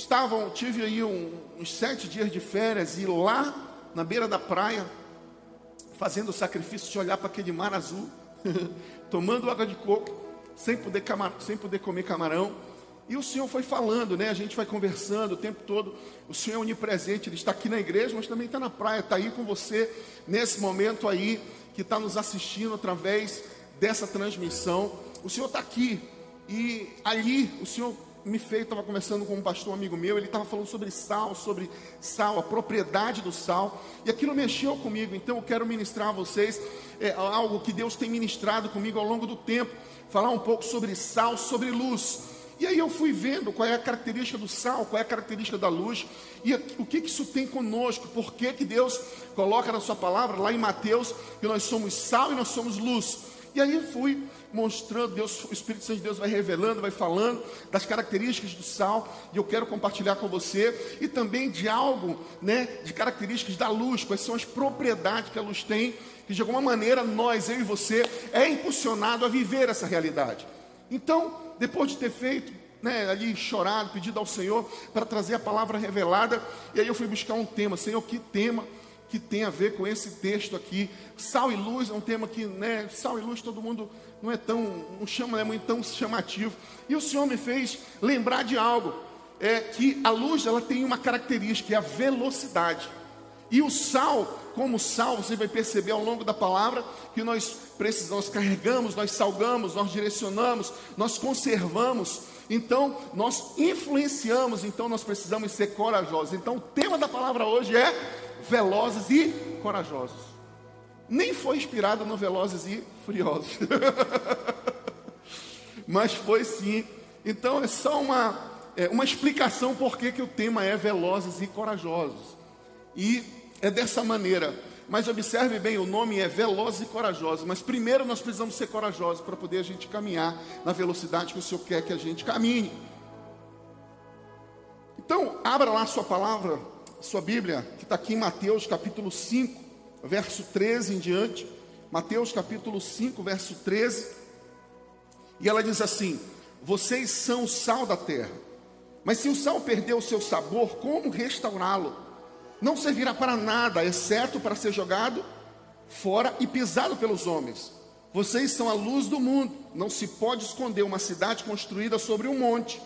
estavam, tive aí um, uns sete dias de férias e lá na beira da praia, fazendo o sacrifício de olhar para aquele mar azul, tomando água de coco, sem poder, sem poder comer camarão. E o Senhor foi falando, né? A gente vai conversando o tempo todo. O Senhor é onipresente, Ele está aqui na igreja, mas também está na praia, está aí com você nesse momento aí, que está nos assistindo através dessa transmissão. O Senhor está aqui. E ali o Senhor me fez, estava conversando com um pastor amigo meu, ele estava falando sobre sal, sobre sal, a propriedade do sal, e aquilo mexeu comigo, então eu quero ministrar a vocês é, algo que Deus tem ministrado comigo ao longo do tempo, falar um pouco sobre sal, sobre luz. E aí eu fui vendo qual é a característica do sal, qual é a característica da luz, e o que, que isso tem conosco, por que, que Deus coloca na sua palavra, lá em Mateus, que nós somos sal e nós somos luz. E aí fui mostrando, Deus, o Espírito Santo de Deus vai revelando, vai falando das características do sal, e eu quero compartilhar com você, e também de algo, né, de características da luz, quais são as propriedades que a luz tem, que de alguma maneira nós, eu e você, é impulsionado a viver essa realidade. Então, depois de ter feito, né, ali chorado, pedido ao Senhor para trazer a palavra revelada, e aí eu fui buscar um tema, Senhor, que tema que tem a ver com esse texto aqui? Sal e luz é um tema que, né, sal e luz todo mundo não é tão, não chama, não é muito tão chamativo. E o Senhor me fez lembrar de algo, é que a luz ela tem uma característica, é a velocidade. E o sal, como sal, você vai perceber ao longo da palavra que nós precisamos, nós carregamos, nós salgamos, nós direcionamos, nós conservamos. Então, nós influenciamos, então nós precisamos ser corajosos. Então, o tema da palavra hoje é velozes e corajosos. Nem foi inspirado no Velozes e Furiosos. Mas foi sim. Então, é só uma, é, uma explicação por que, que o tema é velozes e corajosos. E é dessa maneira. Mas observe bem, o nome é Velozes e Corajosos. Mas primeiro nós precisamos ser corajosos para poder a gente caminhar na velocidade que o Senhor quer que a gente caminhe. Então, abra lá sua palavra, sua Bíblia, que está aqui em Mateus capítulo 5, verso 13 em diante. Mateus capítulo 5, verso 13. E ela diz assim: Vocês são o sal da terra. Mas se o sal perdeu o seu sabor, como restaurá-lo? não servirá para nada, exceto para ser jogado fora e pisado pelos homens. Vocês são a luz do mundo. Não se pode esconder uma cidade construída sobre um monte.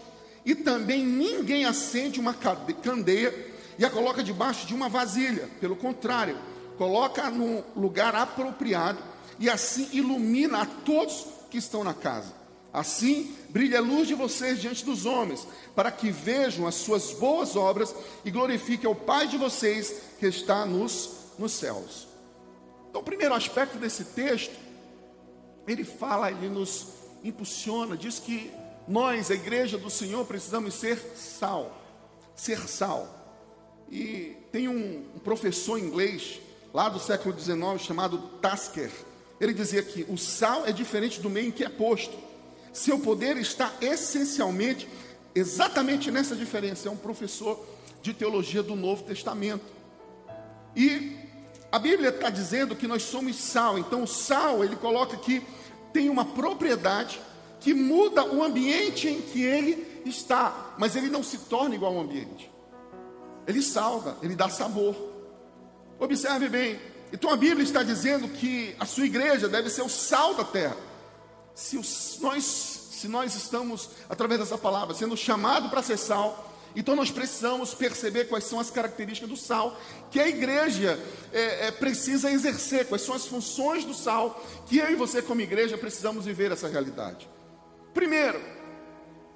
E também ninguém acende uma candeia e a coloca debaixo de uma vasilha. Pelo contrário, coloca num lugar apropriado e assim ilumina a todos que estão na casa. Assim, brilhe a luz de vocês diante dos homens, para que vejam as suas boas obras e glorifiquem ao Pai de vocês que está nos, nos céus. Então, o primeiro aspecto desse texto, ele fala, ele nos impulsiona, diz que nós, a igreja do Senhor, precisamos ser sal, ser sal. E tem um, um professor inglês, lá do século XIX, chamado Tasker, ele dizia que o sal é diferente do meio em que é posto. Seu poder está essencialmente, exatamente nessa diferença. É um professor de teologia do Novo Testamento. E a Bíblia está dizendo que nós somos sal. Então, o sal, ele coloca que tem uma propriedade que muda o ambiente em que ele está, mas ele não se torna igual ao ambiente. Ele salva, ele dá sabor. Observe bem. Então a Bíblia está dizendo que a sua igreja deve ser o sal da terra se os, nós, se nós estamos, através dessa palavra, sendo chamados para ser sal, então nós precisamos perceber quais são as características do sal que a igreja é, é, precisa exercer, quais são as funções do sal que eu e você, como igreja, precisamos viver essa realidade. Primeiro,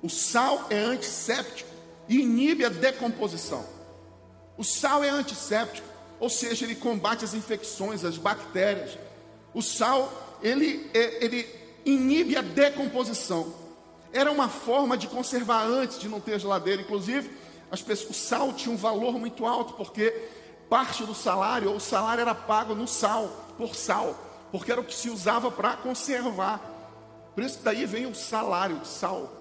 o sal é antisséptico e inibe a decomposição. O sal é antisséptico, ou seja, ele combate as infecções, as bactérias. O sal, ele, é, ele inibe a decomposição. Era uma forma de conservar antes de não ter geladeira. Inclusive, as pessoas, o sal tinha um valor muito alto, porque parte do salário, ou o salário era pago no sal, por sal, porque era o que se usava para conservar. Por isso daí vem o salário sal.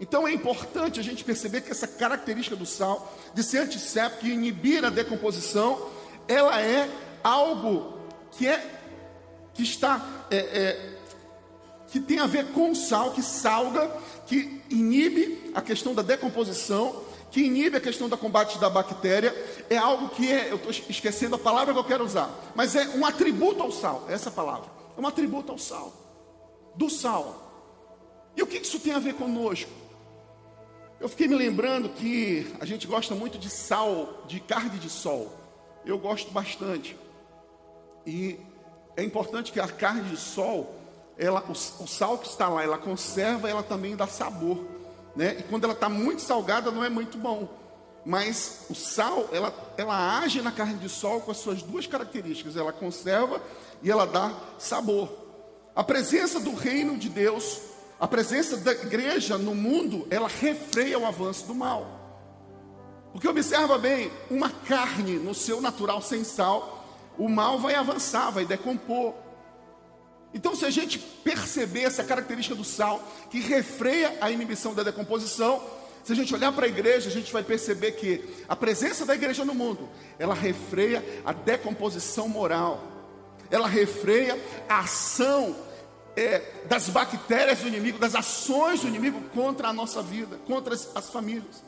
Então é importante a gente perceber que essa característica do sal, de ser antisséptico e inibir a decomposição, ela é algo que é que está é, é, que tem a ver com sal, que salga, que inibe a questão da decomposição, que inibe a questão do combate da bactéria, é algo que é, eu estou esquecendo a palavra que eu quero usar, mas é um atributo ao sal, é essa palavra, é um atributo ao sal, do sal. E o que isso tem a ver conosco? Eu fiquei me lembrando que a gente gosta muito de sal, de carne de sol. Eu gosto bastante. E é importante que a carne de sol, ela, o, o sal que está lá, ela conserva, ela também dá sabor. Né? E quando ela está muito salgada, não é muito bom. Mas o sal, ela, ela age na carne de sol com as suas duas características. Ela conserva e ela dá sabor. A presença do reino de Deus, a presença da igreja no mundo, ela refreia o avanço do mal. Porque observa bem, uma carne no seu natural sem sal, o mal vai avançar, vai decompor. Então, se a gente perceber essa característica do sal, que refreia a inibição da decomposição, se a gente olhar para a igreja, a gente vai perceber que a presença da igreja no mundo, ela refreia a decomposição moral, ela refreia a ação é, das bactérias do inimigo, das ações do inimigo contra a nossa vida, contra as, as famílias,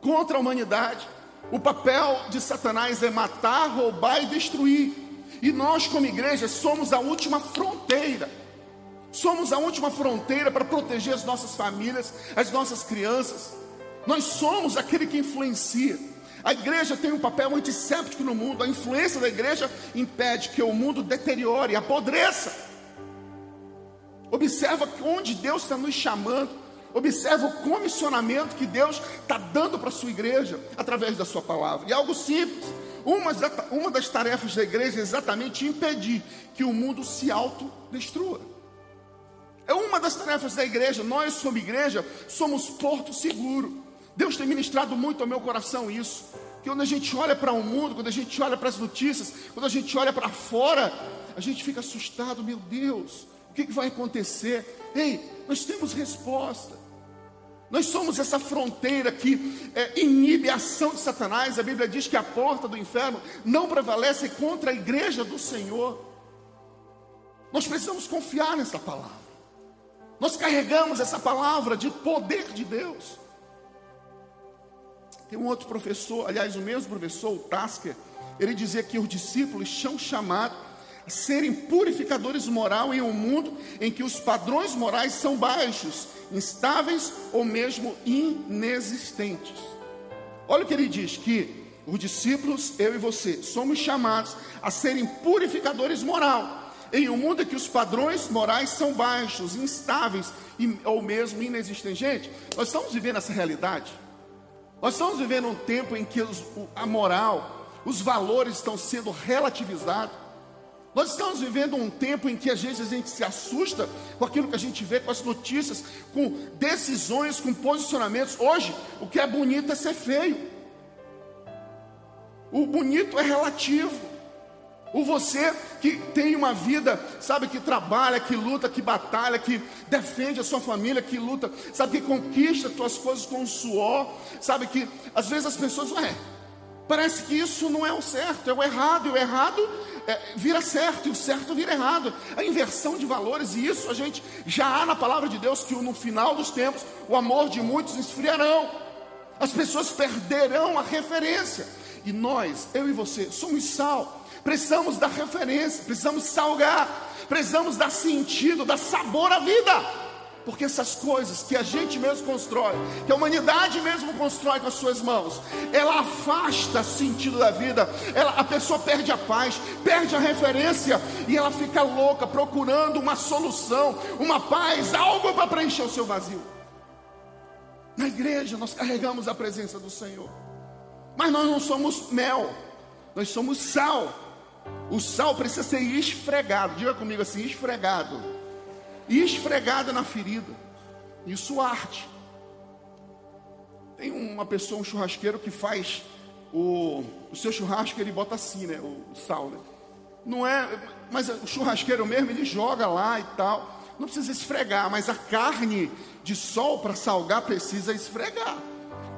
contra a humanidade. O papel de Satanás é matar, roubar e destruir. E nós, como igreja, somos a última fronteira. Somos a última fronteira para proteger as nossas famílias, as nossas crianças. Nós somos aquele que influencia. A igreja tem um papel antisséptico no mundo. A influência da igreja impede que o mundo deteriore, apodreça. Observa onde Deus está nos chamando. Observa o comissionamento que Deus está dando para a sua igreja através da sua palavra. E algo simples. Uma, das tarefas da igreja é exatamente impedir que o mundo se autodestrua. É uma das tarefas da igreja. Nós, como igreja, somos porto seguro. Deus tem ministrado muito ao meu coração isso. Que quando a gente olha para o mundo, quando a gente olha para as notícias, quando a gente olha para fora, a gente fica assustado. Meu Deus, o que, que vai acontecer? Ei, nós temos resposta. Nós somos essa fronteira que é, inibe a ação de Satanás. A Bíblia diz que a porta do inferno não prevalece contra a igreja do Senhor. Nós precisamos confiar nessa palavra. Nós carregamos essa palavra de poder de Deus. Tem um outro professor, aliás, o mesmo professor, o Tasker, ele dizia que os discípulos são chamados serem purificadores moral em um mundo em que os padrões morais são baixos instáveis ou mesmo inexistentes. Olha o que ele diz: que os discípulos, eu e você, somos chamados a serem purificadores moral. Em um mundo em que os padrões morais são baixos, instáveis ou mesmo inexistentes. Gente, nós estamos vivendo essa realidade. Nós estamos vivendo um tempo em que os, a moral, os valores estão sendo relativizados. Nós estamos vivendo um tempo em que às vezes a gente se assusta com aquilo que a gente vê, com as notícias, com decisões, com posicionamentos. Hoje, o que é bonito é ser feio. O bonito é relativo. O você que tem uma vida, sabe, que trabalha, que luta, que batalha, que defende a sua família, que luta, sabe, que conquista as suas coisas com suor, sabe, que às vezes as pessoas, ué, parece que isso não é o certo, é o errado, e o errado é, vira certo e o certo vira errado. A inversão de valores, e isso a gente já há na palavra de Deus que no final dos tempos o amor de muitos esfriarão. As pessoas perderão a referência. E nós, eu e você, somos sal. Precisamos dar referência, precisamos salgar, precisamos dar sentido, dar sabor à vida. Porque essas coisas que a gente mesmo constrói, que a humanidade mesmo constrói com as suas mãos, ela afasta o sentido da vida, ela, a pessoa perde a paz, perde a referência e ela fica louca procurando uma solução, uma paz, algo para preencher o seu vazio. Na igreja nós carregamos a presença do Senhor, mas nós não somos mel, nós somos sal. O sal precisa ser esfregado, diga comigo assim: esfregado e esfregada na ferida. Isso arde. Tem uma pessoa, um churrasqueiro, que faz o, o seu churrasco, ele bota assim, né? O, o sal, né? Não é, mas o churrasqueiro mesmo, ele joga lá e tal. Não precisa esfregar, mas a carne de sol para salgar precisa esfregar.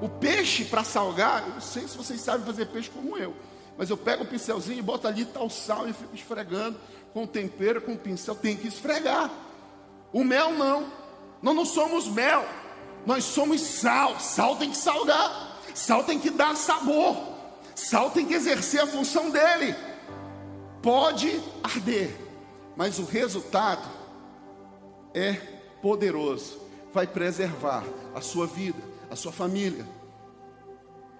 O peixe para salgar, eu não sei se vocês sabem fazer peixe como eu, mas eu pego o pincelzinho e boto ali tal sal e fico esfregando com tempero, com pincel, tem que esfregar. O mel não. Nós não somos mel. Nós somos sal. Sal tem que salgar. Sal tem que dar sabor. Sal tem que exercer a função dele. Pode arder, mas o resultado é poderoso. Vai preservar a sua vida, a sua família.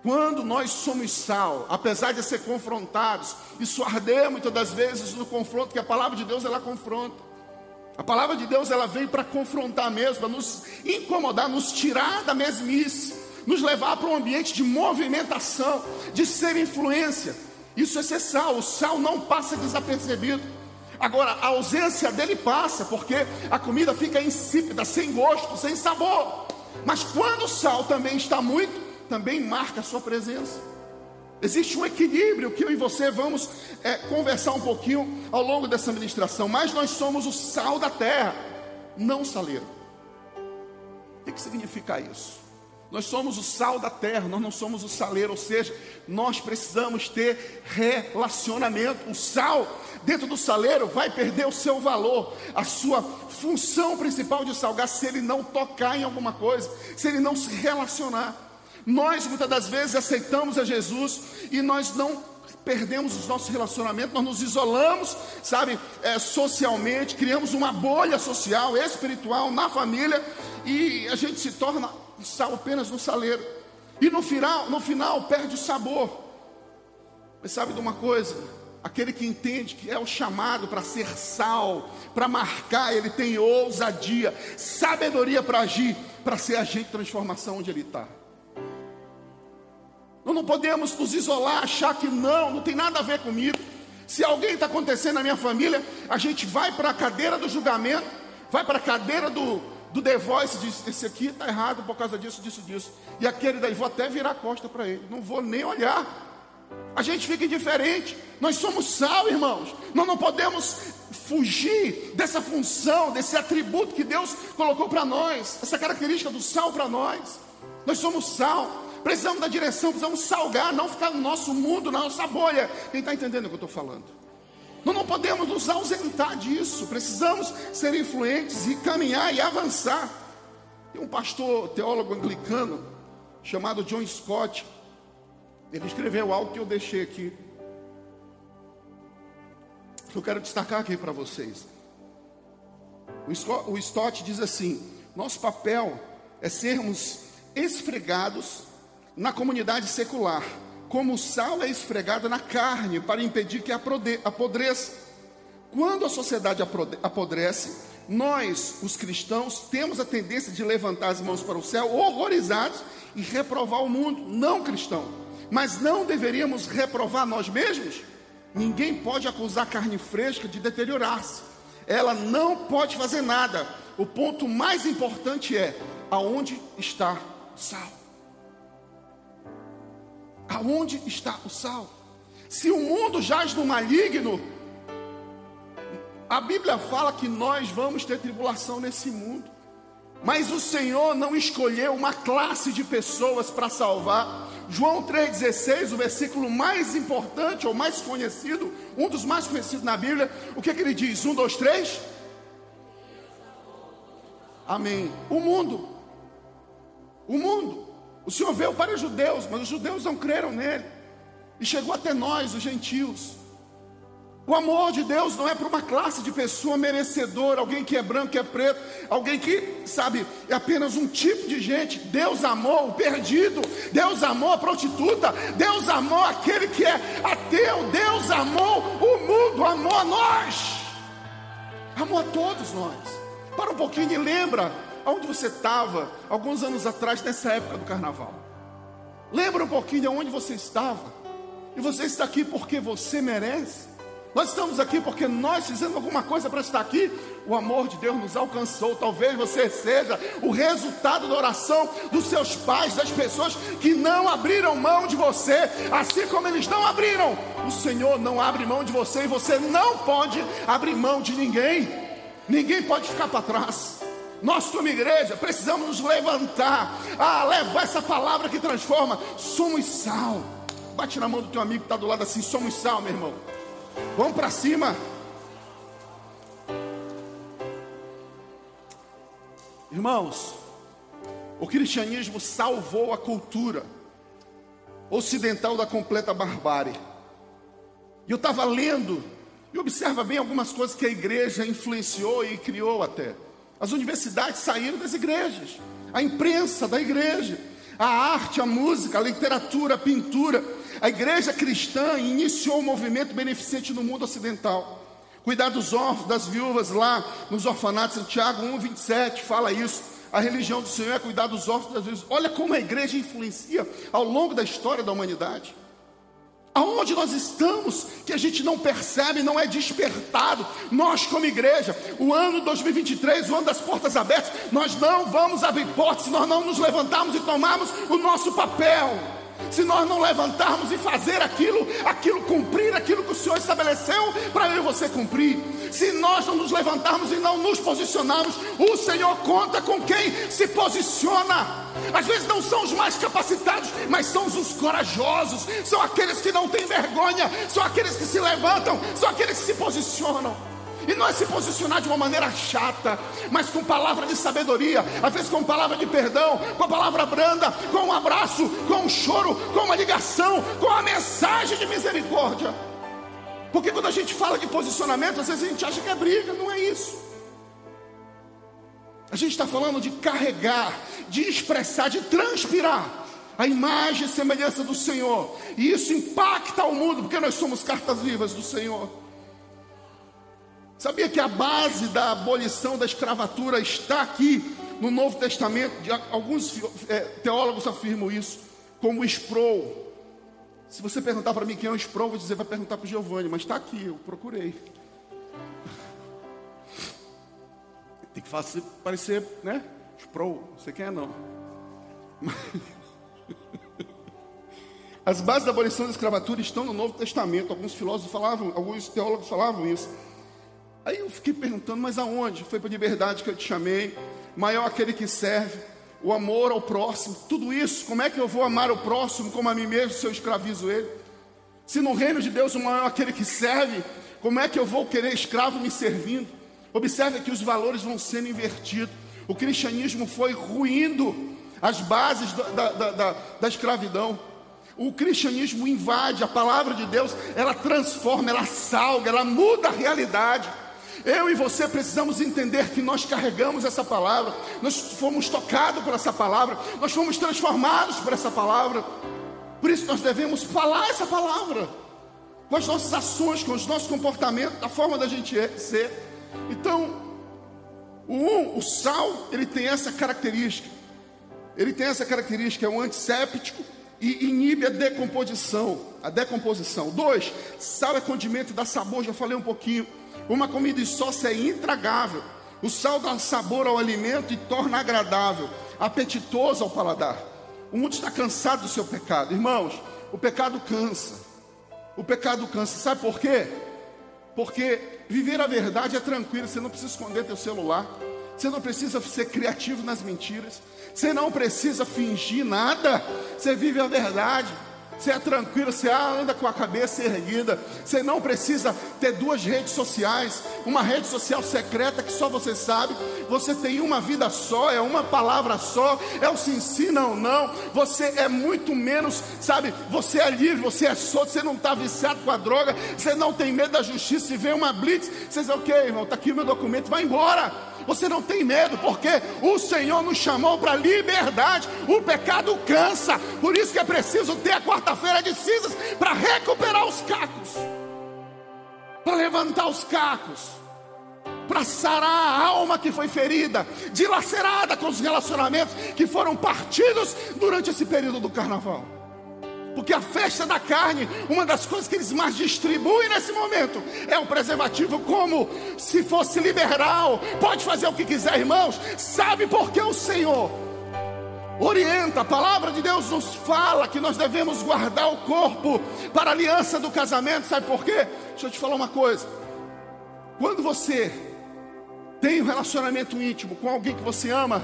Quando nós somos sal, apesar de ser confrontados, isso arder muitas das vezes no confronto, que a palavra de Deus ela confronta. A palavra de Deus ela vem para confrontar mesmo, para nos incomodar, nos tirar da mesmice, nos levar para um ambiente de movimentação, de ser influência. Isso é ser sal. O sal não passa desapercebido. Agora, a ausência dele passa, porque a comida fica insípida, sem gosto, sem sabor. Mas quando o sal também está muito, também marca a sua presença. Existe um equilíbrio que eu e você vamos é, conversar um pouquinho ao longo dessa ministração. Mas nós somos o sal da terra, não o saleiro. O que, que significa isso? Nós somos o sal da terra, nós não somos o saleiro, ou seja, nós precisamos ter relacionamento. O sal dentro do saleiro vai perder o seu valor, a sua função principal de salgar, se ele não tocar em alguma coisa, se ele não se relacionar. Nós muitas das vezes aceitamos a Jesus e nós não perdemos os nossos relacionamentos, nós nos isolamos, sabe, é, socialmente, criamos uma bolha social, espiritual na família e a gente se torna sal apenas no saleiro. E no final, no final perde o sabor. Mas sabe de uma coisa? Aquele que entende que é o chamado para ser sal, para marcar, ele tem ousadia, sabedoria para agir, para ser agente de transformação onde ele está. Nós não podemos nos isolar, achar que não, não tem nada a ver comigo. Se alguém está acontecendo na minha família, a gente vai para a cadeira do julgamento, vai para a cadeira do, do The Voice, diz: Esse aqui está errado por causa disso, disso, disso. E aquele daí, vou até virar a costa para ele, não vou nem olhar. A gente fica indiferente. Nós somos sal, irmãos. Nós não podemos fugir dessa função, desse atributo que Deus colocou para nós, essa característica do sal para nós. Nós somos sal. Precisamos da direção, precisamos salgar, não ficar no nosso mundo, na nossa bolha. Quem está entendendo o que eu estou falando? Nós não podemos nos ausentar disso. Precisamos ser influentes e caminhar e avançar. Tem um pastor teólogo anglicano chamado John Scott. Ele escreveu algo que eu deixei aqui. Que eu quero destacar aqui para vocês. O Stott diz assim: nosso papel é sermos esfregados na comunidade secular, como sal é esfregado na carne para impedir que apodreça. Quando a sociedade apodrece, nós, os cristãos, temos a tendência de levantar as mãos para o céu, horrorizados, e reprovar o mundo não cristão. Mas não deveríamos reprovar nós mesmos? Ninguém pode acusar a carne fresca de deteriorar-se. Ela não pode fazer nada. O ponto mais importante é aonde está o sal. Aonde está o sal? Se o mundo jaz no maligno, a Bíblia fala que nós vamos ter tribulação nesse mundo. Mas o Senhor não escolheu uma classe de pessoas para salvar. João 3,16, o versículo mais importante ou mais conhecido, um dos mais conhecidos na Bíblia, o que, é que ele diz? Um, dois, três? Amém. O mundo. O mundo. O Senhor veio para os judeus, mas os judeus não creram nele. E chegou até nós, os gentios. O amor de Deus não é para uma classe de pessoa merecedora, alguém que é branco, que é preto, alguém que, sabe, é apenas um tipo de gente. Deus amou o perdido, Deus amou a prostituta, Deus amou aquele que é ateu, Deus amou o mundo, amou a nós, amou a todos nós. Para um pouquinho e lembra Onde você estava alguns anos atrás, nessa época do carnaval? Lembra um pouquinho de onde você estava? E você está aqui porque você merece? Nós estamos aqui porque nós fizemos alguma coisa para estar aqui. O amor de Deus nos alcançou. Talvez você seja o resultado da oração dos seus pais, das pessoas que não abriram mão de você, assim como eles não abriram. O Senhor não abre mão de você e você não pode abrir mão de ninguém. Ninguém pode ficar para trás. Nós, como igreja, precisamos nos levantar, a levar essa palavra que transforma. Somos sal. Bate na mão do teu amigo que está do lado assim: somos sal, meu irmão. Vamos para cima. Irmãos, o cristianismo salvou a cultura. ocidental da completa barbárie. E eu estava lendo, e observa bem algumas coisas que a igreja influenciou e criou até. As universidades saíram das igrejas, a imprensa da igreja, a arte, a música, a literatura, a pintura. A igreja cristã iniciou um movimento beneficente no mundo ocidental. Cuidar dos órfãos, das viúvas lá nos orfanatos, Santiago 1, 27 fala isso. A religião do Senhor é cuidar dos órfãos das viúvas. Olha como a igreja influencia ao longo da história da humanidade. Aonde nós estamos, que a gente não percebe, não é despertado. Nós, como igreja, o ano 2023, o ano das portas abertas, nós não vamos abrir portas se nós não nos levantarmos e tomarmos o nosso papel. Se nós não levantarmos e fazer aquilo, aquilo cumprir aquilo que o Senhor estabeleceu para eu e você cumprir. Se nós não nos levantarmos e não nos posicionarmos, o Senhor conta com quem se posiciona. Às vezes não são os mais capacitados, mas são os corajosos, são aqueles que não têm vergonha, são aqueles que se levantam, são aqueles que se posicionam. E não é se posicionar de uma maneira chata, mas com palavra de sabedoria, às vezes com palavra de perdão, com a palavra branda, com um abraço, com um choro, com uma ligação, com a mensagem de misericórdia. Porque quando a gente fala de posicionamento, às vezes a gente acha que é briga, não é isso. A gente está falando de carregar, de expressar, de transpirar a imagem e semelhança do Senhor. E isso impacta o mundo, porque nós somos cartas vivas do Senhor. Sabia que a base da abolição da escravatura está aqui no Novo Testamento? Alguns é, teólogos afirmam isso, como Sproul. Se você perguntar para mim quem é o Sproul, vou dizer, vai perguntar para o Giovanni, mas está aqui, eu procurei. Tem que fazer, parecer, né? Sproul, não sei quem é não. As bases da abolição da escravatura estão no Novo Testamento. Alguns filósofos falavam, alguns teólogos falavam isso. Aí eu fiquei perguntando, mas aonde? Foi para a liberdade que eu te chamei. Maior aquele que serve, o amor ao próximo, tudo isso. Como é que eu vou amar o próximo como a mim mesmo se eu escravizo ele? Se no reino de Deus o maior aquele que serve, como é que eu vou querer escravo me servindo? Observe que os valores vão sendo invertidos. O cristianismo foi ruindo as bases da, da, da, da escravidão. O cristianismo invade a palavra de Deus, ela transforma, ela salga, ela muda a realidade. Eu e você precisamos entender que nós carregamos essa palavra, nós fomos tocados por essa palavra, nós fomos transformados por essa palavra. Por isso nós devemos falar essa palavra, com as nossas ações, com os nossos comportamentos, da forma da gente ser. Então, o, o sal, ele tem essa característica. Ele tem essa característica, é um antisséptico e inibe a decomposição. A decomposição. Dois, sal é condimento, dá sabor, já falei um pouquinho. Uma comida sócia é intragável. O sal dá sabor ao alimento e torna agradável, apetitoso ao paladar. O mundo está cansado do seu pecado. Irmãos, o pecado cansa. O pecado cansa. Sabe por quê? Porque viver a verdade é tranquilo, você não precisa esconder teu celular, você não precisa ser criativo nas mentiras, você não precisa fingir nada, você vive a verdade. Você é tranquilo, você anda com a cabeça erguida. Você não precisa ter duas redes sociais, uma rede social secreta que só você sabe. Você tem uma vida só, é uma palavra só, é o sim, sim, não, não. Você é muito menos, sabe? Você é livre, você é solto, você não está viciado com a droga, você não tem medo da justiça. Se vem uma blitz, você diz, ok, irmão, está aqui o meu documento, vai embora. Você não tem medo, porque o Senhor nos chamou para liberdade. O pecado cansa, por isso que é preciso ter a quarta-feira de cinzas para recuperar os cacos, para levantar os cacos, para sarar a alma que foi ferida, dilacerada com os relacionamentos que foram partidos durante esse período do carnaval. Porque a festa da carne, uma das coisas que eles mais distribuem nesse momento é o preservativo, como se fosse liberal. Pode fazer o que quiser, irmãos. Sabe por que o Senhor orienta, a palavra de Deus nos fala que nós devemos guardar o corpo para a aliança do casamento. Sabe por quê? Deixa eu te falar uma coisa. Quando você tem um relacionamento íntimo com alguém que você ama,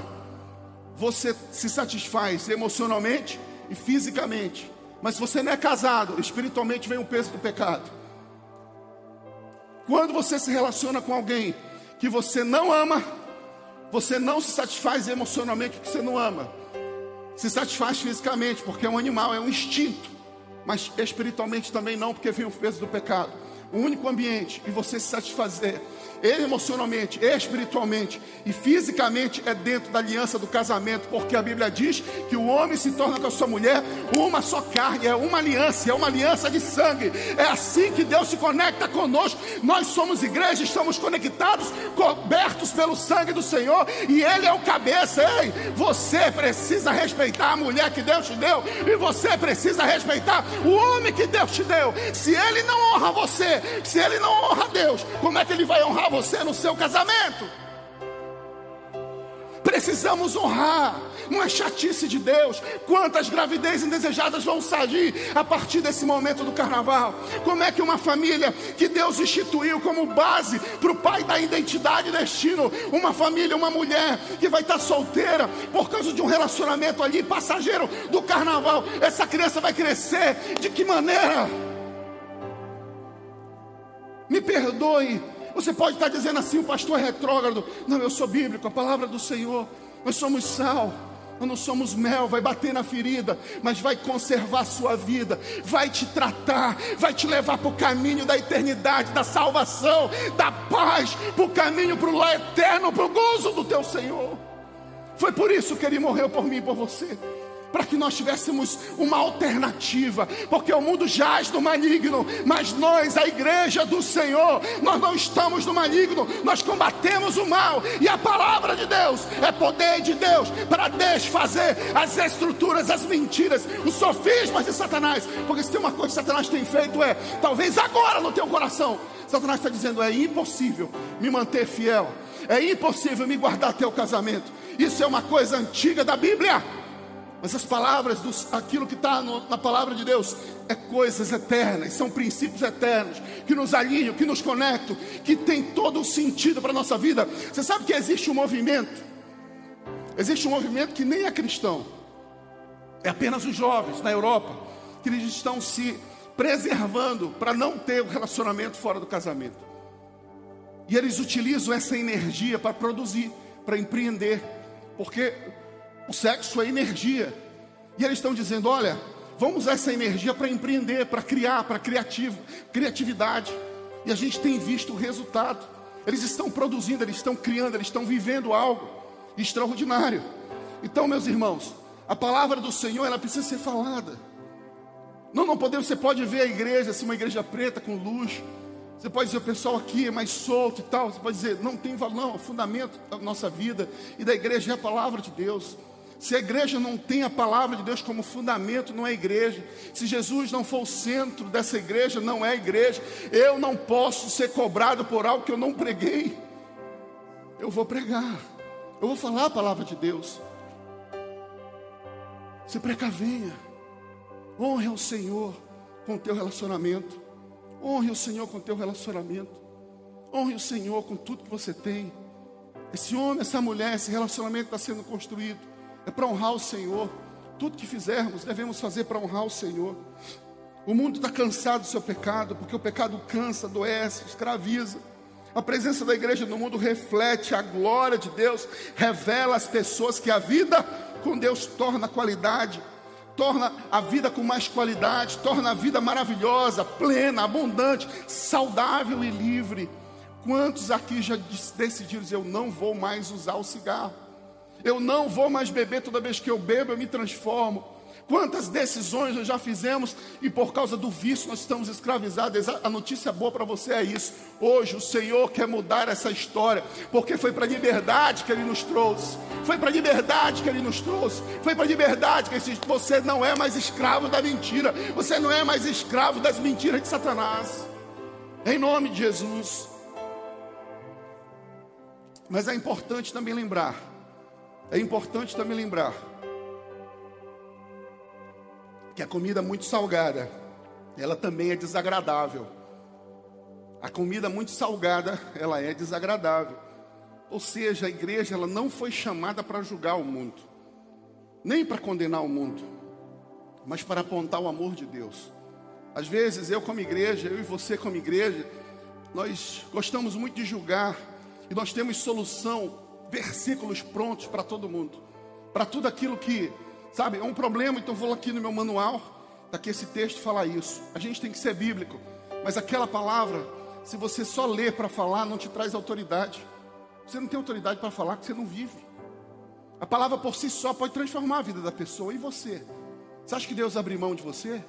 você se satisfaz emocionalmente e fisicamente. Mas se você não é casado, espiritualmente vem o peso do pecado. Quando você se relaciona com alguém que você não ama, você não se satisfaz emocionalmente porque você não ama. Se satisfaz fisicamente, porque é um animal, é um instinto. mas espiritualmente também não, porque vem o peso do pecado. O único ambiente e você se satisfazer emocionalmente, espiritualmente e fisicamente é dentro da aliança do casamento, porque a Bíblia diz que o homem se torna com a sua mulher uma só carne, é uma aliança, é uma aliança de sangue. É assim que Deus se conecta conosco. Nós somos igreja, estamos conectados, cobertos pelo sangue do Senhor e Ele é o cabeça. Ei, você precisa respeitar a mulher que Deus te deu e você precisa respeitar o homem que Deus te deu. Se Ele não honra você, se Ele não honra Deus, como é que Ele vai honrar você no seu casamento. Precisamos honrar, não é chatice de Deus. Quantas gravidez indesejadas vão sair a partir desse momento do carnaval? Como é que uma família que Deus instituiu como base para o pai da identidade e destino, uma família, uma mulher que vai estar solteira por causa de um relacionamento ali passageiro do carnaval, essa criança vai crescer de que maneira? Me perdoe você pode estar dizendo assim: o pastor é retrógrado. Não, eu sou bíblico, a palavra do Senhor. Nós somos sal. Nós não somos mel, vai bater na ferida, mas vai conservar a sua vida, vai te tratar, vai te levar para o caminho da eternidade, da salvação, da paz, para o caminho para o lá eterno, para o gozo do teu Senhor. Foi por isso que ele morreu por mim e por você para que nós tivéssemos uma alternativa, porque o mundo jaz no maligno, mas nós, a igreja do Senhor, nós não estamos no maligno, nós combatemos o mal, e a palavra de Deus é poder de Deus para desfazer as estruturas, as mentiras, os sofismas de Satanás, porque se tem uma coisa que Satanás tem feito é, talvez agora no teu coração, Satanás está dizendo: é impossível me manter fiel, é impossível me guardar até o casamento. Isso é uma coisa antiga da Bíblia. Mas as palavras, dos, aquilo que está na palavra de Deus, é coisas eternas, são princípios eternos, que nos alinham, que nos conectam, que tem todo o sentido para a nossa vida. Você sabe que existe um movimento, existe um movimento que nem é cristão, é apenas os jovens na Europa, que eles estão se preservando para não ter o um relacionamento fora do casamento. E eles utilizam essa energia para produzir, para empreender, porque o sexo é energia. E eles estão dizendo: olha, vamos usar essa energia para empreender, para criar, para criativo, criatividade. E a gente tem visto o resultado. Eles estão produzindo, eles estão criando, eles estão vivendo algo extraordinário. Então, meus irmãos, a palavra do Senhor ela precisa ser falada. Não, não podemos. Você pode ver a igreja, assim, uma igreja preta com luz. Você pode dizer, o pessoal aqui é mais solto e tal. Você pode dizer, não tem valor, não. O fundamento da nossa vida e da igreja é a palavra de Deus. Se a igreja não tem a palavra de Deus como fundamento, não é igreja. Se Jesus não for o centro dessa igreja, não é igreja. Eu não posso ser cobrado por algo que eu não preguei. Eu vou pregar. Eu vou falar a palavra de Deus. Se precavenha. Honre ao Senhor com o teu relacionamento. Honre o Senhor com o teu relacionamento. Honre o Senhor com tudo que você tem. Esse homem, essa mulher, esse relacionamento está sendo construído é para honrar o Senhor. Tudo que fizermos, devemos fazer para honrar o Senhor. O mundo está cansado do seu pecado, porque o pecado cansa, adoece, escraviza. A presença da igreja no mundo reflete a glória de Deus, revela às pessoas que a vida com Deus torna qualidade, torna a vida com mais qualidade, torna a vida maravilhosa, plena, abundante, saudável e livre. Quantos aqui já decidiram Eu não vou mais usar o cigarro? Eu não vou mais beber toda vez que eu bebo, eu me transformo. Quantas decisões nós já fizemos e por causa do vício nós estamos escravizados. A notícia boa para você é isso. Hoje o Senhor quer mudar essa história, porque foi para a liberdade que Ele nos trouxe. Foi para a liberdade que Ele nos trouxe. Foi para a liberdade que você não é mais escravo da mentira. Você não é mais escravo das mentiras de Satanás. Em nome de Jesus. Mas é importante também lembrar é importante também lembrar que a comida muito salgada, ela também é desagradável. A comida muito salgada, ela é desagradável. Ou seja, a igreja ela não foi chamada para julgar o mundo, nem para condenar o mundo, mas para apontar o amor de Deus. Às vezes eu como igreja, eu e você como igreja, nós gostamos muito de julgar e nós temos solução versículos prontos para todo mundo, para tudo aquilo que, sabe, é um problema, então vou aqui no meu manual Está aqui esse texto fala isso. A gente tem que ser bíblico. Mas aquela palavra, se você só lê para falar, não te traz autoridade. Você não tem autoridade para falar que você não vive. A palavra por si só pode transformar a vida da pessoa. E você? Você acha que Deus abre mão de você?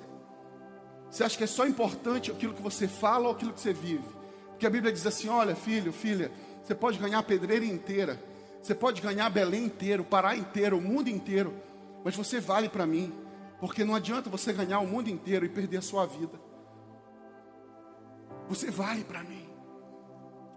Você acha que é só importante aquilo que você fala ou aquilo que você vive? Porque a Bíblia diz assim: olha, filho, filha, você pode ganhar a pedreira inteira, você pode ganhar Belém inteiro, Pará inteiro, o mundo inteiro, mas você vale para mim, porque não adianta você ganhar o mundo inteiro e perder a sua vida. Você vale para mim.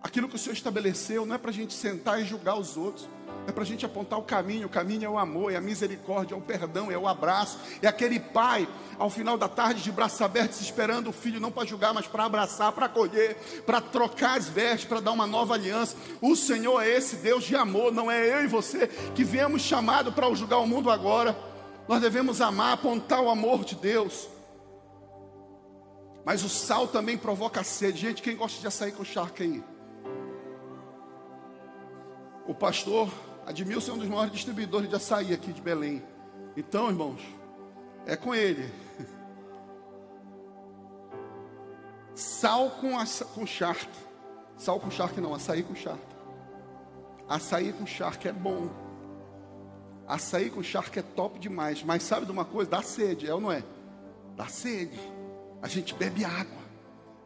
Aquilo que o Senhor estabeleceu não é para a gente sentar e julgar os outros é para a gente apontar o caminho. O caminho é o amor, é a misericórdia, é o perdão, é o abraço. É aquele pai, ao final da tarde, de braços abertos, esperando o filho, não para julgar, mas para abraçar, para acolher, para trocar as vestes, para dar uma nova aliança. O Senhor é esse Deus de amor, não é eu e você que viemos chamado para julgar o mundo agora. Nós devemos amar, apontar o amor de Deus. Mas o sal também provoca sede. Gente, quem gosta de açaí com charque aí? O pastor Admilson é um dos maiores distribuidores de açaí aqui de Belém. Então, irmãos, é com ele. Sal com, com charque. Sal com charque não, açaí com charque. Açaí com charque é bom. Açaí com charque é top demais. Mas sabe de uma coisa? Dá sede, é ou não é? Dá sede. A gente bebe água.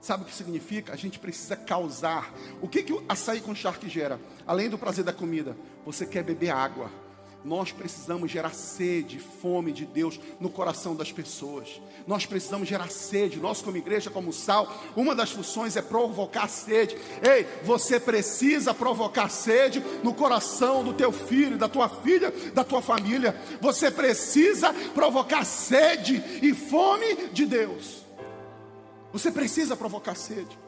Sabe o que significa? A gente precisa causar. O que, que o açaí com charque gera? Além do prazer da comida, você quer beber água. Nós precisamos gerar sede, fome de Deus no coração das pessoas. Nós precisamos gerar sede. Nós, como igreja, como sal, uma das funções é provocar sede. Ei, você precisa provocar sede no coração do teu filho, da tua filha, da tua família. Você precisa provocar sede e fome de Deus. Você precisa provocar sede.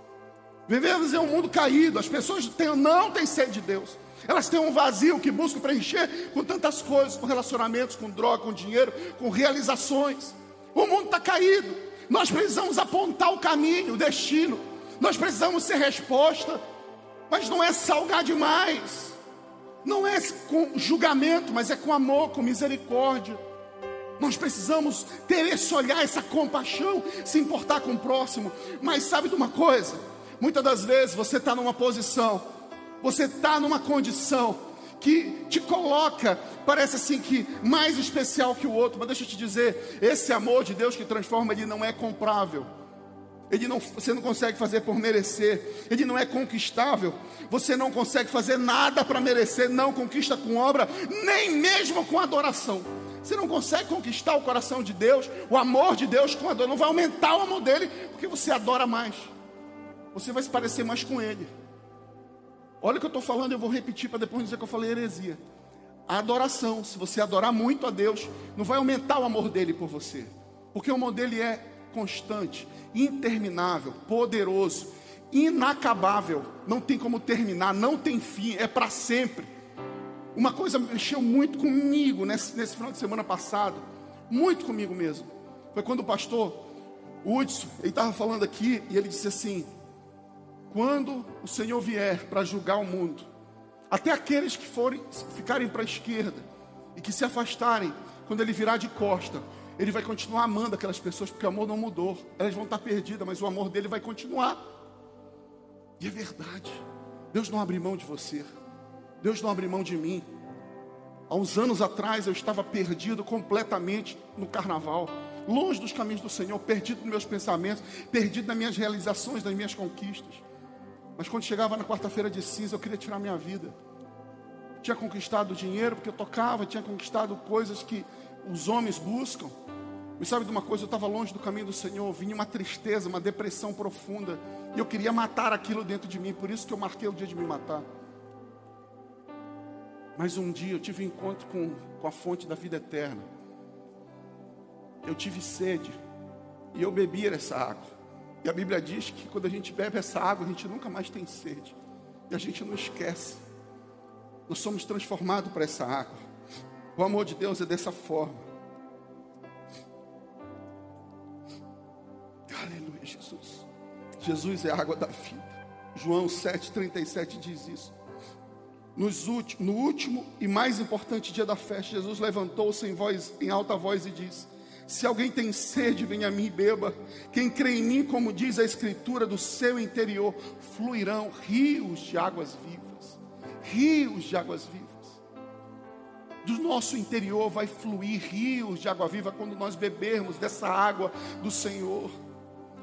Vivemos em um mundo caído, as pessoas têm, não têm sede de Deus. Elas têm um vazio que buscam preencher com tantas coisas, com relacionamentos, com droga, com dinheiro, com realizações. O mundo está caído. Nós precisamos apontar o caminho, o destino. Nós precisamos ser resposta. Mas não é salgar demais. Não é com julgamento, mas é com amor, com misericórdia. Nós precisamos ter esse olhar, essa compaixão, se importar com o próximo. Mas sabe de uma coisa? Muitas das vezes você está numa posição, você está numa condição que te coloca, parece assim que mais especial que o outro. Mas deixa eu te dizer, esse amor de Deus que transforma, ele não é comprável. Ele não, você não consegue fazer por merecer, ele não é conquistável. Você não consegue fazer nada para merecer, não conquista com obra, nem mesmo com adoração. Você não consegue conquistar o coração de Deus, o amor de Deus com a dor. Não vai aumentar o amor dele, porque você adora mais. Você vai se parecer mais com ele. Olha o que eu estou falando, eu vou repetir para depois dizer que eu falei heresia. A adoração, se você adorar muito a Deus, não vai aumentar o amor dele por você. Porque o amor dele é constante, interminável, poderoso, inacabável. Não tem como terminar, não tem fim, é para sempre. Uma coisa mexeu muito comigo nesse, nesse final de semana passado, muito comigo mesmo. Foi quando o pastor Hudson, ele estava falando aqui e ele disse assim: quando o Senhor vier para julgar o mundo, até aqueles que forem ficarem para a esquerda e que se afastarem, quando ele virar de costa, ele vai continuar amando aquelas pessoas, porque o amor não mudou. Elas vão estar perdidas, mas o amor dele vai continuar. E é verdade. Deus não abre mão de você. Deus não abre mão de mim. Há uns anos atrás eu estava perdido completamente no carnaval, longe dos caminhos do Senhor, perdido nos meus pensamentos, perdido nas minhas realizações, nas minhas conquistas. Mas quando chegava na quarta-feira de cinza, eu queria tirar minha vida. Tinha conquistado dinheiro porque eu tocava, tinha conquistado coisas que os homens buscam. E sabe de uma coisa? Eu estava longe do caminho do Senhor, vinha uma tristeza, uma depressão profunda. E eu queria matar aquilo dentro de mim, por isso que eu marquei o dia de me matar. Mas um dia eu tive um encontro com, com a fonte da vida eterna. Eu tive sede. E eu bebi essa água. E a Bíblia diz que quando a gente bebe essa água, a gente nunca mais tem sede. E a gente não esquece. Nós somos transformados por essa água. O amor de Deus é dessa forma. Aleluia, Jesus. Jesus é a água da vida. João 7,37 diz isso. Últimos, no último e mais importante dia da festa, Jesus levantou-se em, voz, em alta voz e disse: Se alguém tem sede, venha a mim e beba. Quem crê em mim, como diz a Escritura, do seu interior fluirão rios de águas vivas. Rios de águas vivas. Do nosso interior vai fluir rios de água viva quando nós bebermos dessa água do Senhor.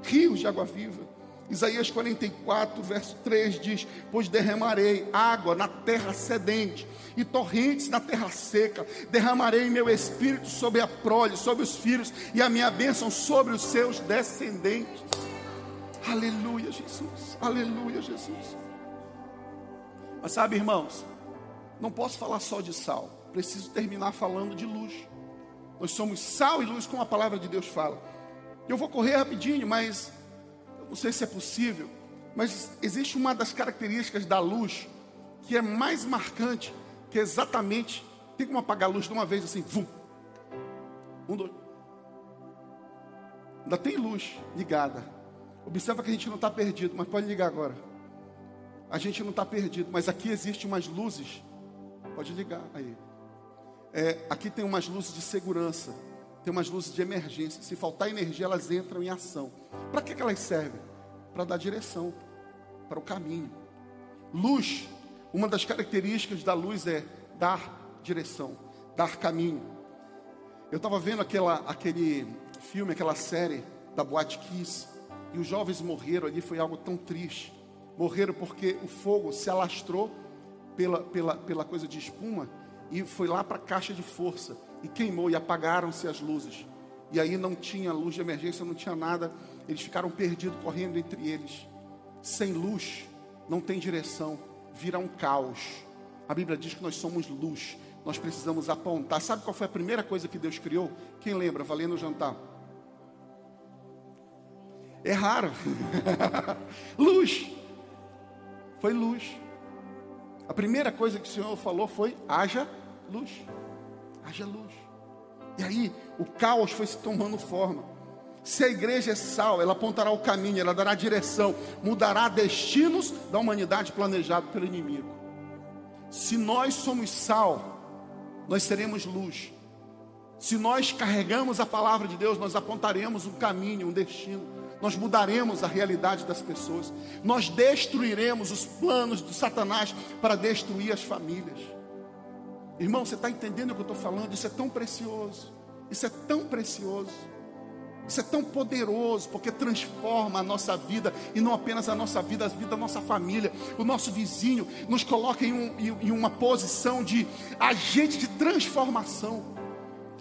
Rios de água viva. Isaías 44, verso 3 diz: Pois derramarei água na terra sedente e torrentes na terra seca, derramarei meu espírito sobre a prole, sobre os filhos, e a minha bênção sobre os seus descendentes. Aleluia, Jesus, aleluia, Jesus. Mas sabe, irmãos, não posso falar só de sal, preciso terminar falando de luz. Nós somos sal e luz, como a palavra de Deus fala. Eu vou correr rapidinho, mas não sei se é possível, mas existe uma das características da luz que é mais marcante, que é exatamente, tem como apagar a luz de uma vez assim, vum. Um, dois. Ainda tem luz ligada. Observa que a gente não está perdido, mas pode ligar agora. A gente não está perdido, mas aqui existe umas luzes. Pode ligar aí. É, aqui tem umas luzes de segurança tem umas luzes de emergência. Se faltar energia, elas entram em ação. Para que, que elas servem? Para dar direção, para o caminho. Luz, uma das características da luz é dar direção, dar caminho. Eu estava vendo aquela, aquele filme, aquela série da Boate Kiss, e os jovens morreram ali, foi algo tão triste. Morreram porque o fogo se alastrou pela, pela, pela coisa de espuma e foi lá para a caixa de força e queimou e apagaram-se as luzes. E aí não tinha luz de emergência, não tinha nada. Eles ficaram perdidos, correndo entre eles. Sem luz, não tem direção, vira um caos. A Bíblia diz que nós somos luz, nós precisamos apontar. Sabe qual foi a primeira coisa que Deus criou? Quem lembra? Valendo o jantar. É raro. luz. Foi luz. A primeira coisa que o Senhor falou foi: haja luz haja luz. E aí o caos foi se tomando forma. Se a igreja é sal, ela apontará o caminho, ela dará direção, mudará destinos da humanidade planejado pelo inimigo. Se nós somos sal, nós seremos luz. Se nós carregamos a palavra de Deus, nós apontaremos um caminho, um destino. Nós mudaremos a realidade das pessoas. Nós destruiremos os planos de Satanás para destruir as famílias. Irmão, você está entendendo o que eu estou falando? Isso é tão precioso. Isso é tão precioso. Isso é tão poderoso, porque transforma a nossa vida, e não apenas a nossa vida, a vida da nossa família, o nosso vizinho, nos coloca em, um, em uma posição de agente de transformação.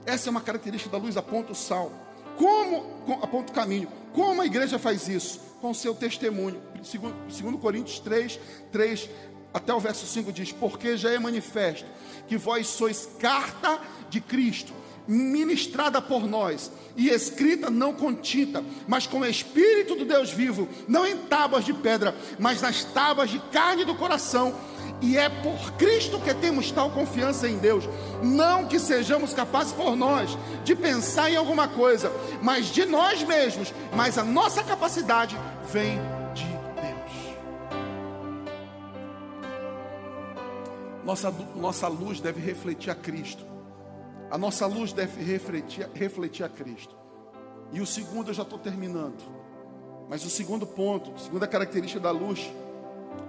Essa é uma característica da luz, aponta o sal. Como, aponta o caminho. Como a igreja faz isso? Com o seu testemunho. Segundo, segundo Coríntios 3, 3 até o verso 5 diz: Porque já é manifesto que vós sois carta de Cristo, ministrada por nós e escrita não com tinta, mas com o Espírito do Deus vivo, não em tábuas de pedra, mas nas tábuas de carne do coração. E é por Cristo que temos tal confiança em Deus. Não que sejamos capazes por nós de pensar em alguma coisa, mas de nós mesmos. Mas a nossa capacidade vem Nossa, nossa luz deve refletir a Cristo. A nossa luz deve refletir, refletir a Cristo. E o segundo, eu já estou terminando. Mas o segundo ponto, a segunda característica da luz,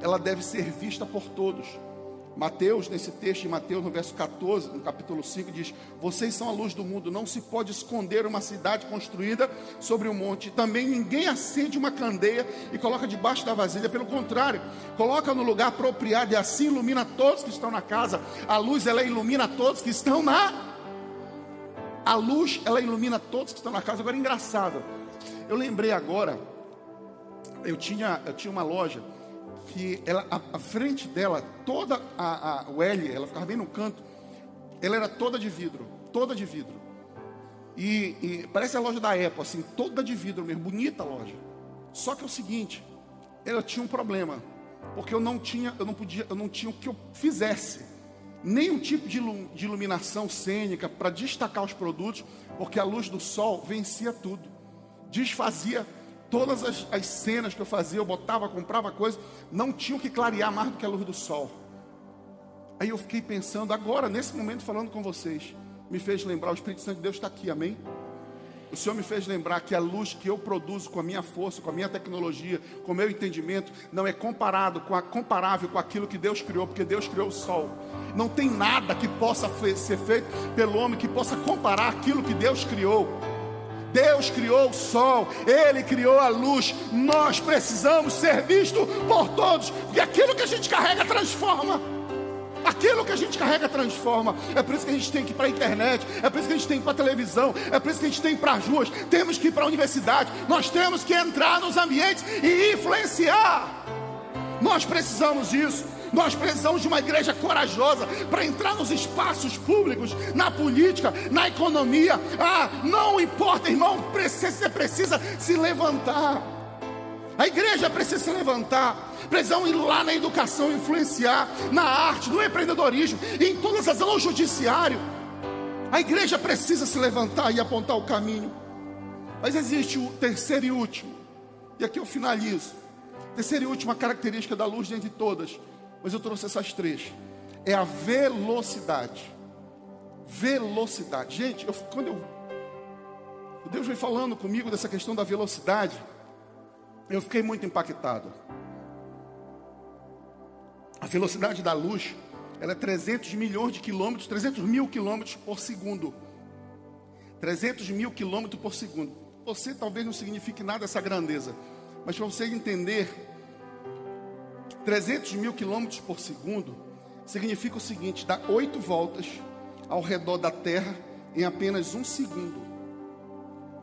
ela deve ser vista por todos. Mateus, nesse texto de Mateus, no verso 14, no capítulo 5, diz: Vocês são a luz do mundo, não se pode esconder uma cidade construída sobre um monte. Também ninguém acende uma candeia e coloca debaixo da vasilha, pelo contrário, coloca no lugar apropriado e assim ilumina todos que estão na casa. A luz, ela ilumina todos que estão na. A luz, ela ilumina todos que estão na casa. Agora, engraçado, eu lembrei agora, eu tinha, eu tinha uma loja que ela, a, a frente dela, toda a, a, o L, ela ficava bem no canto, ela era toda de vidro, toda de vidro. E, e, parece a loja da Apple, assim, toda de vidro mesmo, bonita loja. Só que é o seguinte, ela tinha um problema, porque eu não tinha, eu não podia, eu não tinha o que eu fizesse, nenhum tipo de, de iluminação cênica para destacar os produtos, porque a luz do sol vencia tudo, desfazia todas as, as, cenas que eu fazia, eu botava, comprava coisa, não tinham que clarear mais do que a luz do sol. Aí eu fiquei pensando, agora, nesse momento, falando com vocês, me fez lembrar, o Espírito Santo de Deus está aqui, amém? o Senhor me fez lembrar que a luz que eu produzo com a minha força, com a minha tecnologia, com o meu entendimento, não é comparado com a, comparável com aquilo que Deus criou, porque Deus criou o sol. Não tem nada que possa ser feito pelo homem que possa comparar aquilo que Deus criou. Deus criou o sol, Ele criou a luz. Nós precisamos ser vistos por todos, e aquilo que a gente carrega transforma. Aquilo que a gente carrega transforma. É por isso que a gente tem que ir para a internet, é por isso que a gente tem que ir para a televisão, é por isso que a gente tem que ir para as ruas, temos que ir para a universidade, nós temos que entrar nos ambientes e influenciar. Nós precisamos disso. Nós precisamos de uma igreja corajosa para entrar nos espaços públicos, na política, na economia. Ah, não importa, irmão, você precisa se levantar. A igreja precisa se levantar. Precisamos ir lá na educação, influenciar, na arte, no empreendedorismo, em todas as no judiciário. A igreja precisa se levantar e apontar o caminho. Mas existe o terceiro e último, e aqui eu finalizo. Terceira e última característica da luz dentre todas, mas eu trouxe essas três. É a velocidade. Velocidade. Gente, eu, quando eu. Deus vem falando comigo dessa questão da velocidade, eu fiquei muito impactado. A velocidade da luz, ela é 300 milhões de quilômetros, 300 mil quilômetros por segundo. 300 mil quilômetros por segundo. Você talvez não signifique nada essa grandeza, mas para você entender, 300 mil quilômetros por segundo significa o seguinte: dá oito voltas ao redor da Terra em apenas um segundo.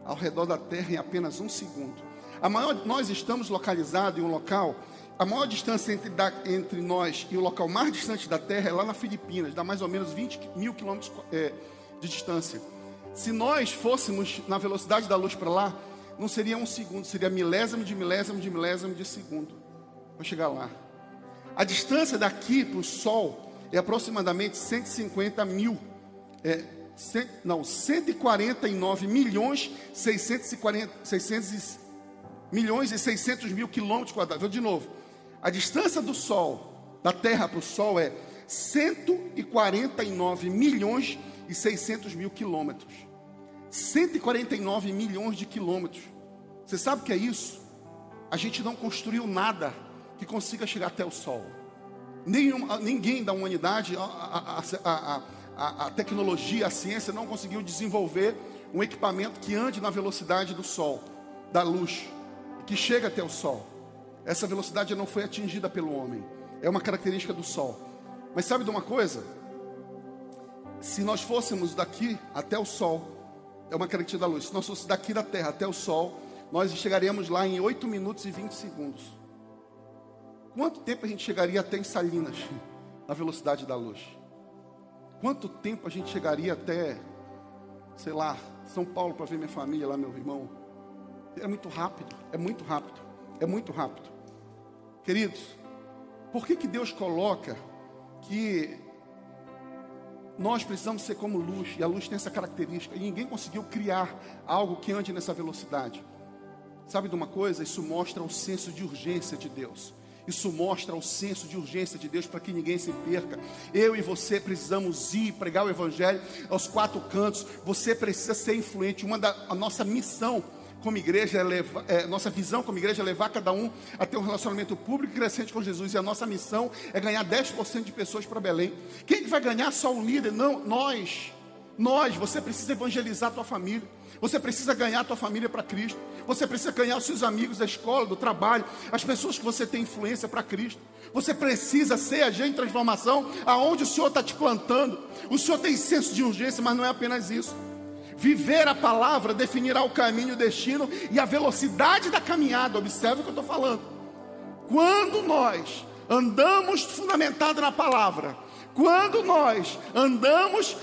Ao redor da Terra em apenas um segundo. A maior, nós estamos localizados em um local a maior distância entre, da, entre nós e o local mais distante da Terra é lá na Filipinas, dá mais ou menos 20 mil quilômetros é, de distância. Se nós fôssemos na velocidade da luz para lá, não seria um segundo, seria milésimo de milésimo de milésimo de segundo para chegar lá. A distância daqui para o Sol é aproximadamente 150 mil, é, cent, não, 149 milhões 640, 600 milhões e 600 mil quilômetros quadrados. Vou de novo. A distância do Sol, da Terra para o Sol, é 149 milhões e 600 mil quilômetros. 149 milhões de quilômetros. Você sabe o que é isso? A gente não construiu nada que consiga chegar até o Sol. Nenhum, ninguém da humanidade, a, a, a, a, tecnologia, a ciência não conseguiu desenvolver um equipamento que ande na velocidade do Sol, da luz, que chega até o Sol. Essa velocidade não foi atingida pelo homem. É uma característica do Sol. Mas sabe de uma coisa? Se nós fôssemos daqui até o Sol, é uma característica da luz. Se nós fôssemos daqui da Terra até o Sol, nós chegaríamos lá em 8 minutos e 20 segundos. Quanto tempo a gente chegaria até em Salinas, na velocidade da luz? Quanto tempo a gente chegaria até, sei lá, São Paulo para ver minha família lá, meu irmão? É muito rápido, é muito rápido, é muito rápido. Queridos, por que, que Deus coloca que nós precisamos ser como luz, e a luz tem essa característica, e ninguém conseguiu criar algo que ande nessa velocidade? Sabe de uma coisa? Isso mostra o senso de urgência de Deus. Isso mostra o senso de urgência de Deus para que ninguém se perca. Eu e você precisamos ir pregar o Evangelho aos quatro cantos. Você precisa ser influente. Uma da a nossa missão como igreja é levar, é, nossa visão como igreja é levar cada um a ter um relacionamento público crescente com Jesus. E a nossa missão é ganhar 10% de pessoas para Belém. Quem que vai ganhar? Só o líder? Não, nós. Nós, você precisa evangelizar a tua família. Você precisa ganhar a tua família para Cristo. Você precisa ganhar os seus amigos da escola, do trabalho, as pessoas que você tem influência para Cristo. Você precisa ser agente de transformação aonde o Senhor está te plantando. O Senhor tem senso de urgência, mas não é apenas isso. Viver a palavra definirá o caminho, o destino e a velocidade da caminhada. Observe o que eu estou falando. Quando nós andamos fundamentado na palavra, quando nós andamos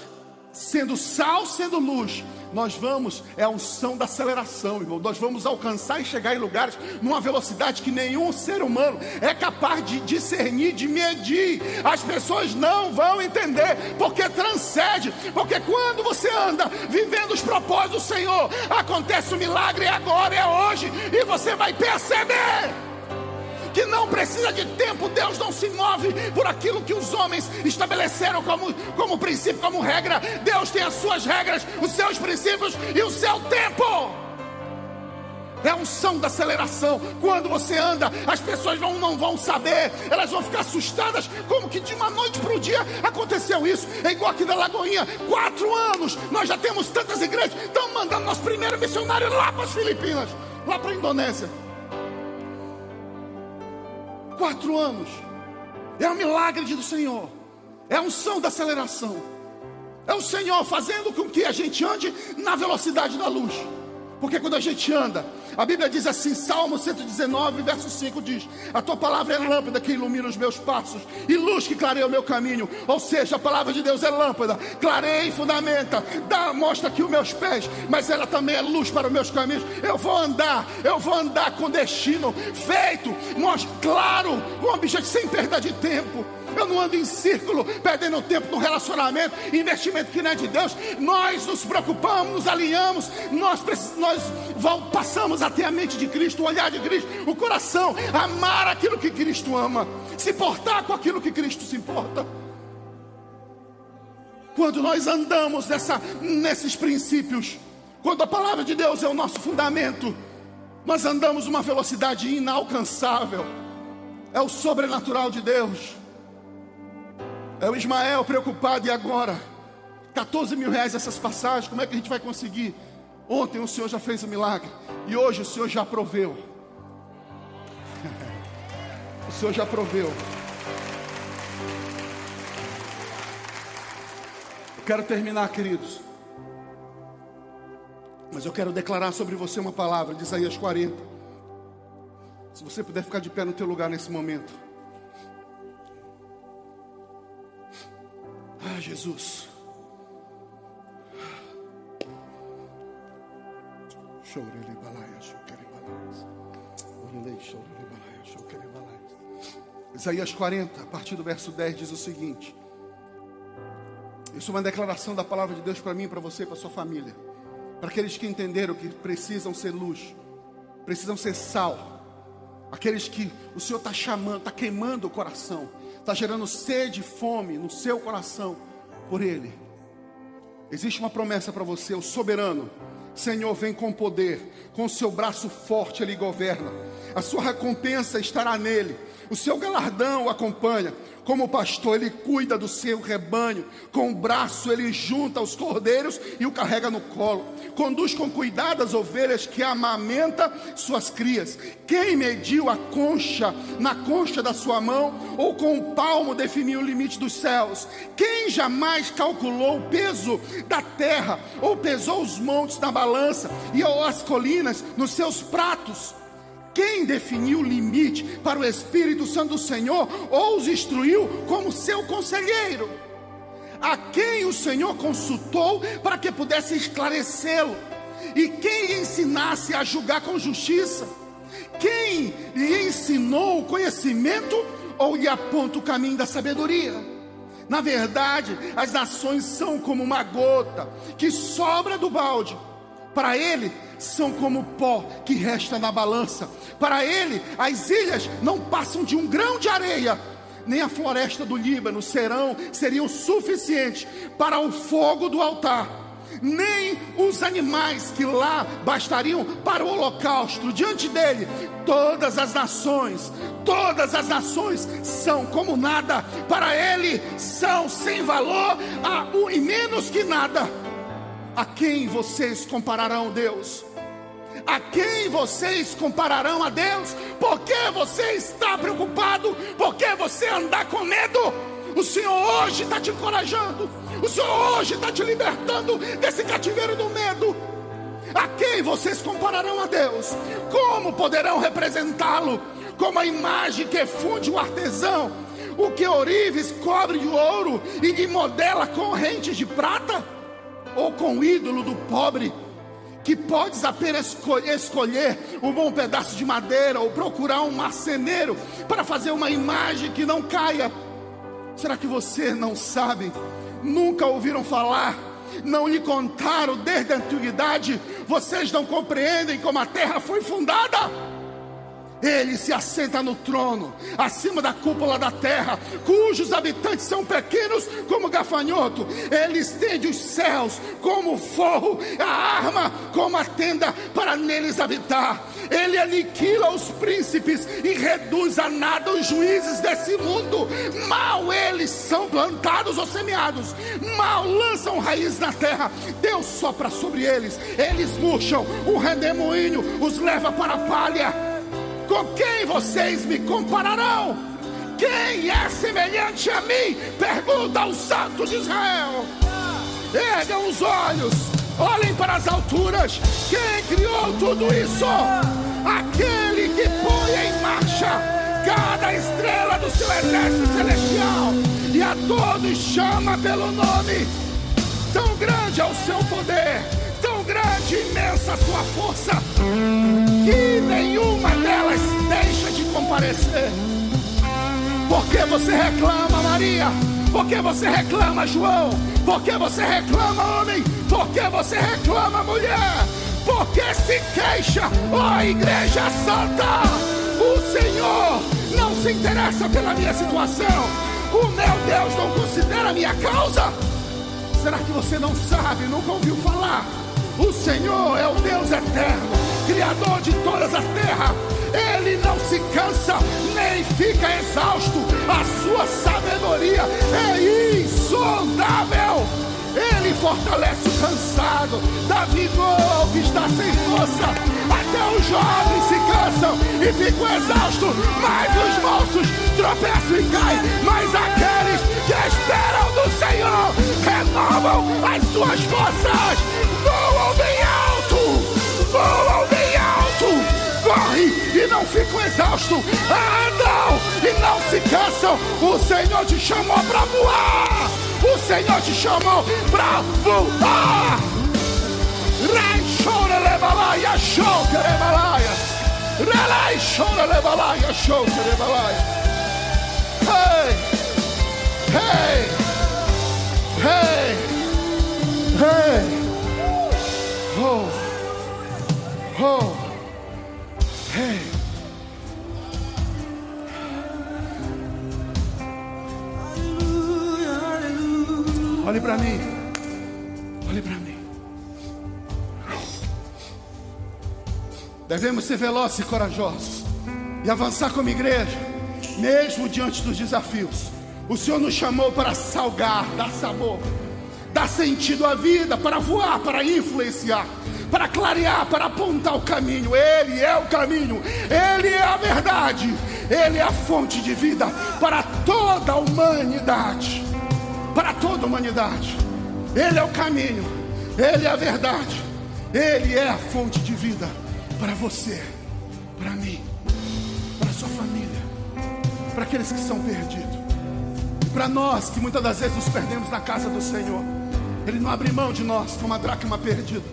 sendo sal, sendo luz, nós vamos, é a unção da aceleração, irmão. Nós vamos alcançar e chegar em lugares numa velocidade que nenhum ser humano é capaz de discernir, de medir. As pessoas não vão entender, porque transcende. Porque quando você anda vivendo os propósitos do Senhor, acontece o um milagre agora, é hoje, e você vai perceber que não precisa de tempo. Deus não se move por aquilo que os homens estabeleceram como, como princípio, como regra. Deus tem as suas regras, os seus princípios e o seu tempo. É a unção da aceleração. Quando você anda, as pessoas vão, não vão saber, elas vão ficar assustadas. Como que de uma noite para o dia aconteceu isso? É igual aqui da Lagoinha, quatro anos, nós já temos tantas igrejas. Estamos mandando nosso primeiro missionário lá para as Filipinas, lá para a Indonésia. Quatro anos. É um milagre do Senhor. É a unção da aceleração. É o Senhor fazendo com que a gente ande na velocidade da luz. Porque quando a gente anda, a Bíblia diz assim, Salmo 119, verso 5 diz: A tua palavra é lâmpada que ilumina os meus passos, e luz que clareia o meu caminho. Ou seja, a palavra de Deus é lâmpada, clareia e fundamenta, dá, mostra aqui os meus pés, mas ela também é luz para os meus caminhos. Eu vou andar, eu vou andar com destino feito, mostra, claro, com objetivo sem perda de tempo. Eu não ando em círculo, perdendo tempo no relacionamento, investimento que não é de Deus. Nós nos preocupamos, nos alinhamos, nós, nós passamos até a mente de Cristo, o olhar de Cristo, o coração, amar aquilo que Cristo ama, se portar com aquilo que Cristo se importa. Quando nós andamos nessa, nesses princípios, quando a palavra de Deus é o nosso fundamento, nós andamos uma velocidade inalcançável. É o sobrenatural de Deus. É o Ismael preocupado, e agora? 14 mil reais essas passagens, como é que a gente vai conseguir? Ontem o Senhor já fez o milagre, e hoje o Senhor já proveu. o Senhor já proveu. Eu quero terminar, queridos. Mas eu quero declarar sobre você uma palavra de Isaías 40. Se você puder ficar de pé no teu lugar nesse momento. Ah, Jesus. Isaías 40, a partir do verso 10, diz o seguinte: Isso é uma declaração da palavra de Deus para mim, para você para sua família. Para aqueles que entenderam que precisam ser luz, precisam ser sal. Aqueles que o Senhor está chamando, está queimando o coração está gerando sede e fome no seu coração por Ele. Existe uma promessa para você, o soberano. Senhor, vem com poder, com seu braço forte ele governa. A sua recompensa estará nele, o seu galardão o acompanha. Como pastor, ele cuida do seu rebanho. Com o braço, ele junta os cordeiros e o carrega no colo. Conduz com cuidado as ovelhas que amamenta suas crias. Quem mediu a concha na concha da sua mão, ou com o palmo definiu o limite dos céus? Quem jamais calculou o peso da terra, ou pesou os montes na balança e as colinas nos seus pratos? Quem definiu o limite para o Espírito Santo do Senhor ou os instruiu como seu conselheiro? A quem o Senhor consultou para que pudesse esclarecê-lo? E quem lhe ensinasse a julgar com justiça? Quem lhe ensinou o conhecimento ou lhe aponta o caminho da sabedoria? Na verdade, as nações são como uma gota que sobra do balde. Para ele, são como pó que resta na balança. Para ele, as ilhas não passam de um grão de areia, nem a floresta do Líbano serão seriam suficientes para o fogo do altar, nem os animais que lá bastariam para o holocausto. Diante dele, todas as nações, todas as nações são como nada. Para ele são sem valor e menos que nada. A quem vocês compararão Deus? A quem vocês compararão a Deus? Por que você está preocupado? Por que você anda com medo? O Senhor hoje está te encorajando. O Senhor hoje está te libertando desse cativeiro do medo. A quem vocês compararão a Deus? Como poderão representá-lo? Como a imagem que funde o artesão, o que Orives cobre de ouro e modela correntes de prata? Ou com o ídolo do pobre? que podes apenas escolher um bom pedaço de madeira ou procurar um marceneiro para fazer uma imagem que não caia. Será que você não sabe? Nunca ouviram falar? Não lhe contaram desde a antiguidade? Vocês não compreendem como a terra foi fundada? Ele se assenta no trono, acima da cúpula da terra, cujos habitantes são pequenos como gafanhoto. Ele estende os céus como forro, a arma como a tenda para neles habitar. Ele aniquila os príncipes e reduz a nada os juízes desse mundo. Mal eles são plantados ou semeados, mal lançam raiz na terra. Deus sopra sobre eles, eles murcham, o redemoinho os leva para a palha. Com quem vocês me compararão? Quem é semelhante a mim? Pergunta ao Santo de Israel. Ergam os olhos, olhem para as alturas. Quem criou tudo isso? Aquele que põe em marcha cada estrela do seu exército celestial e a todos chama pelo nome. Tão grande é o seu poder, grande e imensa sua força, que nenhuma delas deixa de comparecer. Por que você reclama, Maria? Por que você reclama, João? Por que você reclama, homem? Por que você reclama, mulher? Por que se queixa, ó oh, Igreja Santa? O Senhor não se interessa pela minha situação. O meu Deus não considera a minha causa. Será que você não sabe, nunca ouviu falar? O Senhor é o Deus eterno, Criador de todas a terra. Ele não se cansa nem fica exausto. A sua sabedoria é insondável. Ele fortalece o cansado, dá vigor ao que está sem força. Até os jovens se cansam e ficam exaustos, mas os moços tropeçam e caem. Mas aqueles que esperam do Senhor as suas forças, voam bem alto, voam bem alto correm e não ficam exaustos, andam e não se cansam. O Senhor te chamou para voar. O Senhor te chamou para voar. Rei lebalaia, show kerebalaia. Relai chora lebalaia, show kerebalaia. Hey, hey, hey, hey. Oh, oh. Hey. Olhe para mim. Olhe para mim. Devemos ser velozes e corajosos e avançar como igreja, mesmo diante dos desafios. O Senhor nos chamou para salgar, dar sabor, dar sentido à vida, para voar, para influenciar para clarear, para apontar o caminho. Ele é o caminho, Ele é a verdade, Ele é a fonte de vida para toda a humanidade. Para toda a humanidade, Ele é o caminho, Ele é a verdade, Ele é a fonte de vida para você, para mim, para sua família, para aqueles que são perdidos, para nós que muitas das vezes nos perdemos na casa do Senhor. Ele não abre mão de nós como a dracma perdida.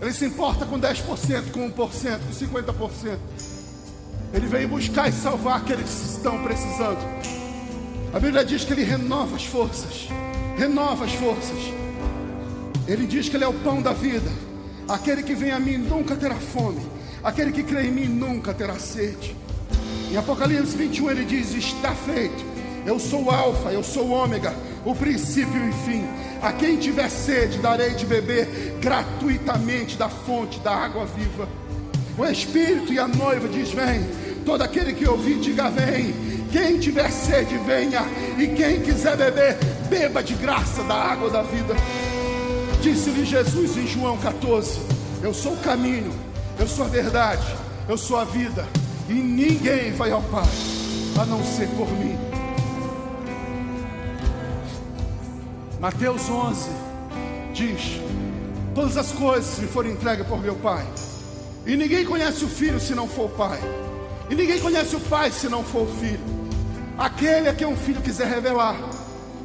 Ele se importa com 10%, com 1%, com 50%. Ele veio buscar e salvar aqueles que estão precisando. A Bíblia diz que ele renova as forças. Renova as forças. Ele diz que ele é o pão da vida. Aquele que vem a mim nunca terá fome. Aquele que crê em mim nunca terá sede. Em Apocalipse 21 ele diz: Está feito. Eu sou o Alfa, eu sou o Ômega, o princípio e o fim. A quem tiver sede, darei de beber gratuitamente da fonte da água viva. O Espírito e a noiva diz: Vem. Todo aquele que ouvir, diga: Vem. Quem tiver sede, venha. E quem quiser beber, beba de graça da água da vida. Disse-lhe Jesus em João 14: Eu sou o caminho, eu sou a verdade, eu sou a vida. E ninguém vai ao Pai a não ser por mim. Mateus 11 diz: Todas as coisas me foram entregues por meu Pai, e ninguém conhece o Filho se não for o Pai, e ninguém conhece o Pai se não for o Filho. Aquele a quem um filho quiser revelar,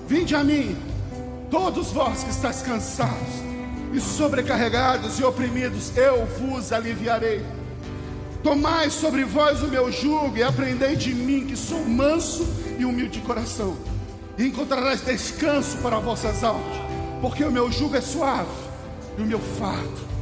vinde a mim, todos vós que estáis cansados e sobrecarregados e oprimidos, eu vos aliviarei. Tomai sobre vós o meu jugo e aprendei de mim, que sou manso e humilde de coração e encontrarás descanso para vossas almas, porque o meu jugo é suave e o meu fardo